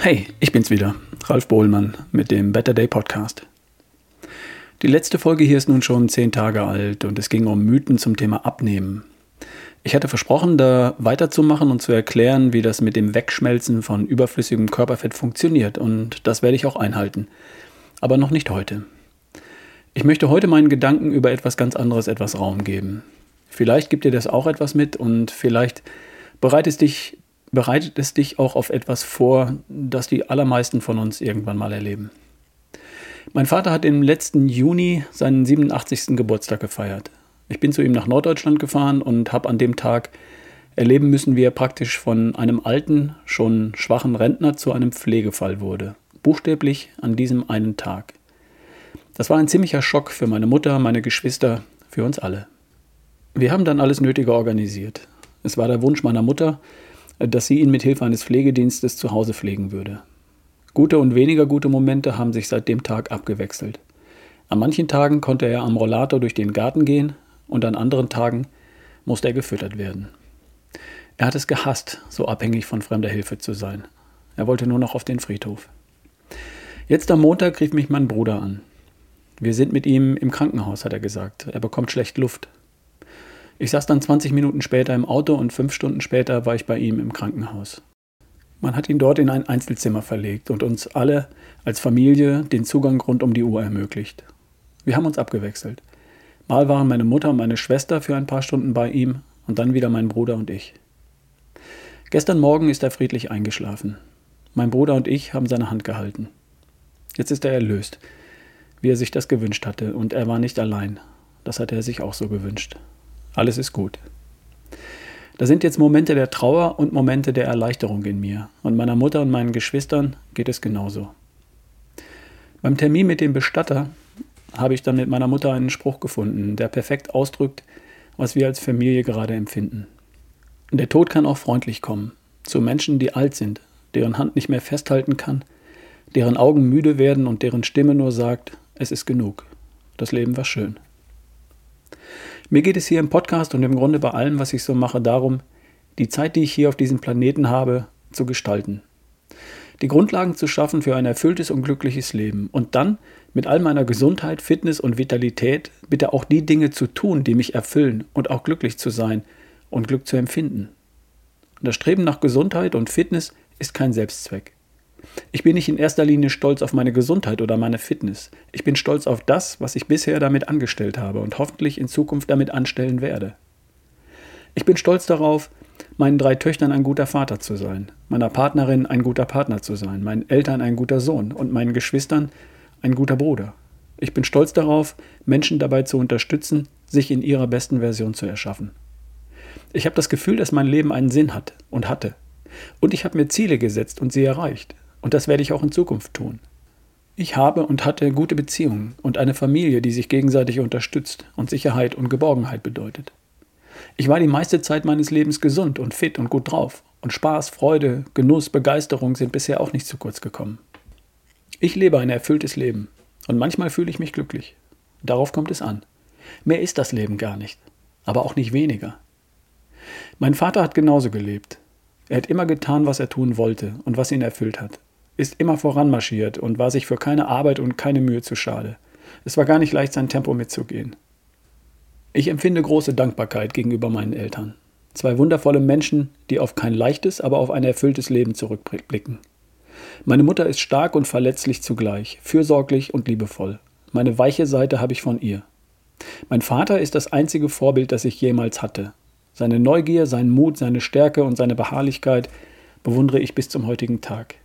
Hey, ich bin's wieder, Ralf Bohlmann mit dem Better Day Podcast. Die letzte Folge hier ist nun schon zehn Tage alt und es ging um Mythen zum Thema Abnehmen. Ich hatte versprochen, da weiterzumachen und zu erklären, wie das mit dem Wegschmelzen von überflüssigem Körperfett funktioniert und das werde ich auch einhalten. Aber noch nicht heute. Ich möchte heute meinen Gedanken über etwas ganz anderes etwas Raum geben. Vielleicht gibt dir das auch etwas mit und vielleicht bereitet es dich bereitet es dich auch auf etwas vor, das die allermeisten von uns irgendwann mal erleben. Mein Vater hat im letzten Juni seinen 87. Geburtstag gefeiert. Ich bin zu ihm nach Norddeutschland gefahren und habe an dem Tag erleben müssen, wie er praktisch von einem alten, schon schwachen Rentner zu einem Pflegefall wurde. Buchstäblich an diesem einen Tag. Das war ein ziemlicher Schock für meine Mutter, meine Geschwister, für uns alle. Wir haben dann alles Nötige organisiert. Es war der Wunsch meiner Mutter, dass sie ihn mit Hilfe eines Pflegedienstes zu Hause pflegen würde. Gute und weniger gute Momente haben sich seit dem Tag abgewechselt. An manchen Tagen konnte er am Rollator durch den Garten gehen und an anderen Tagen musste er gefüttert werden. Er hat es gehasst, so abhängig von fremder Hilfe zu sein. Er wollte nur noch auf den Friedhof. Jetzt am Montag rief mich mein Bruder an. Wir sind mit ihm im Krankenhaus, hat er gesagt. Er bekommt schlecht Luft. Ich saß dann 20 Minuten später im Auto und fünf Stunden später war ich bei ihm im Krankenhaus. Man hat ihn dort in ein Einzelzimmer verlegt und uns alle als Familie den Zugang rund um die Uhr ermöglicht. Wir haben uns abgewechselt. Mal waren meine Mutter und meine Schwester für ein paar Stunden bei ihm und dann wieder mein Bruder und ich. Gestern Morgen ist er friedlich eingeschlafen. Mein Bruder und ich haben seine Hand gehalten. Jetzt ist er erlöst, wie er sich das gewünscht hatte, und er war nicht allein. Das hatte er sich auch so gewünscht. Alles ist gut. Da sind jetzt Momente der Trauer und Momente der Erleichterung in mir. Und meiner Mutter und meinen Geschwistern geht es genauso. Beim Termin mit dem Bestatter habe ich dann mit meiner Mutter einen Spruch gefunden, der perfekt ausdrückt, was wir als Familie gerade empfinden. Der Tod kann auch freundlich kommen, zu Menschen, die alt sind, deren Hand nicht mehr festhalten kann, deren Augen müde werden und deren Stimme nur sagt, es ist genug. Das Leben war schön. Mir geht es hier im Podcast und im Grunde bei allem, was ich so mache, darum, die Zeit, die ich hier auf diesem Planeten habe, zu gestalten. Die Grundlagen zu schaffen für ein erfülltes und glückliches Leben und dann mit all meiner Gesundheit, Fitness und Vitalität bitte auch die Dinge zu tun, die mich erfüllen und auch glücklich zu sein und Glück zu empfinden. das Streben nach Gesundheit und Fitness ist kein Selbstzweck. Ich bin nicht in erster Linie stolz auf meine Gesundheit oder meine Fitness. Ich bin stolz auf das, was ich bisher damit angestellt habe und hoffentlich in Zukunft damit anstellen werde. Ich bin stolz darauf, meinen drei Töchtern ein guter Vater zu sein, meiner Partnerin ein guter Partner zu sein, meinen Eltern ein guter Sohn und meinen Geschwistern ein guter Bruder. Ich bin stolz darauf, Menschen dabei zu unterstützen, sich in ihrer besten Version zu erschaffen. Ich habe das Gefühl, dass mein Leben einen Sinn hat und hatte. Und ich habe mir Ziele gesetzt und sie erreicht. Und das werde ich auch in Zukunft tun. Ich habe und hatte gute Beziehungen und eine Familie, die sich gegenseitig unterstützt und Sicherheit und Geborgenheit bedeutet. Ich war die meiste Zeit meines Lebens gesund und fit und gut drauf. Und Spaß, Freude, Genuss, Begeisterung sind bisher auch nicht zu kurz gekommen. Ich lebe ein erfülltes Leben und manchmal fühle ich mich glücklich. Darauf kommt es an. Mehr ist das Leben gar nicht, aber auch nicht weniger. Mein Vater hat genauso gelebt. Er hat immer getan, was er tun wollte und was ihn erfüllt hat ist immer voranmarschiert und war sich für keine Arbeit und keine Mühe zu schade. Es war gar nicht leicht, sein Tempo mitzugehen. Ich empfinde große Dankbarkeit gegenüber meinen Eltern. Zwei wundervolle Menschen, die auf kein leichtes, aber auf ein erfülltes Leben zurückblicken. Meine Mutter ist stark und verletzlich zugleich, fürsorglich und liebevoll. Meine weiche Seite habe ich von ihr. Mein Vater ist das einzige Vorbild, das ich jemals hatte. Seine Neugier, seinen Mut, seine Stärke und seine Beharrlichkeit bewundere ich bis zum heutigen Tag.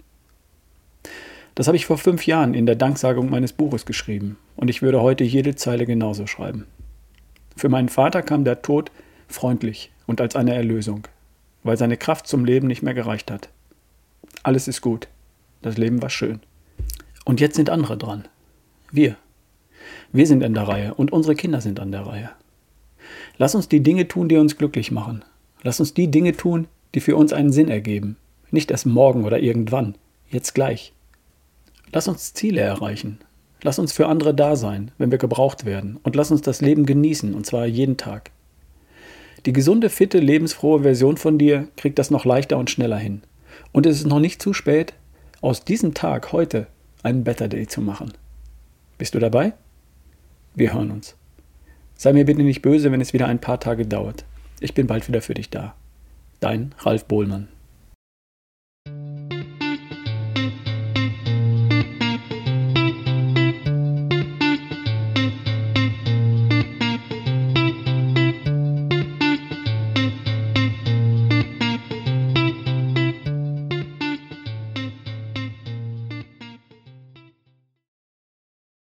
Das habe ich vor fünf Jahren in der Danksagung meines Buches geschrieben und ich würde heute jede Zeile genauso schreiben. Für meinen Vater kam der Tod freundlich und als eine Erlösung, weil seine Kraft zum Leben nicht mehr gereicht hat. Alles ist gut. Das Leben war schön. Und jetzt sind andere dran. Wir. Wir sind in der Reihe und unsere Kinder sind an der Reihe. Lass uns die Dinge tun, die uns glücklich machen. Lass uns die Dinge tun, die für uns einen Sinn ergeben. Nicht erst morgen oder irgendwann, jetzt gleich. Lass uns Ziele erreichen. Lass uns für andere da sein, wenn wir gebraucht werden. Und lass uns das Leben genießen, und zwar jeden Tag. Die gesunde, fitte, lebensfrohe Version von dir kriegt das noch leichter und schneller hin. Und es ist noch nicht zu spät, aus diesem Tag heute einen Better Day zu machen. Bist du dabei? Wir hören uns. Sei mir bitte nicht böse, wenn es wieder ein paar Tage dauert. Ich bin bald wieder für dich da. Dein Ralf Bohlmann.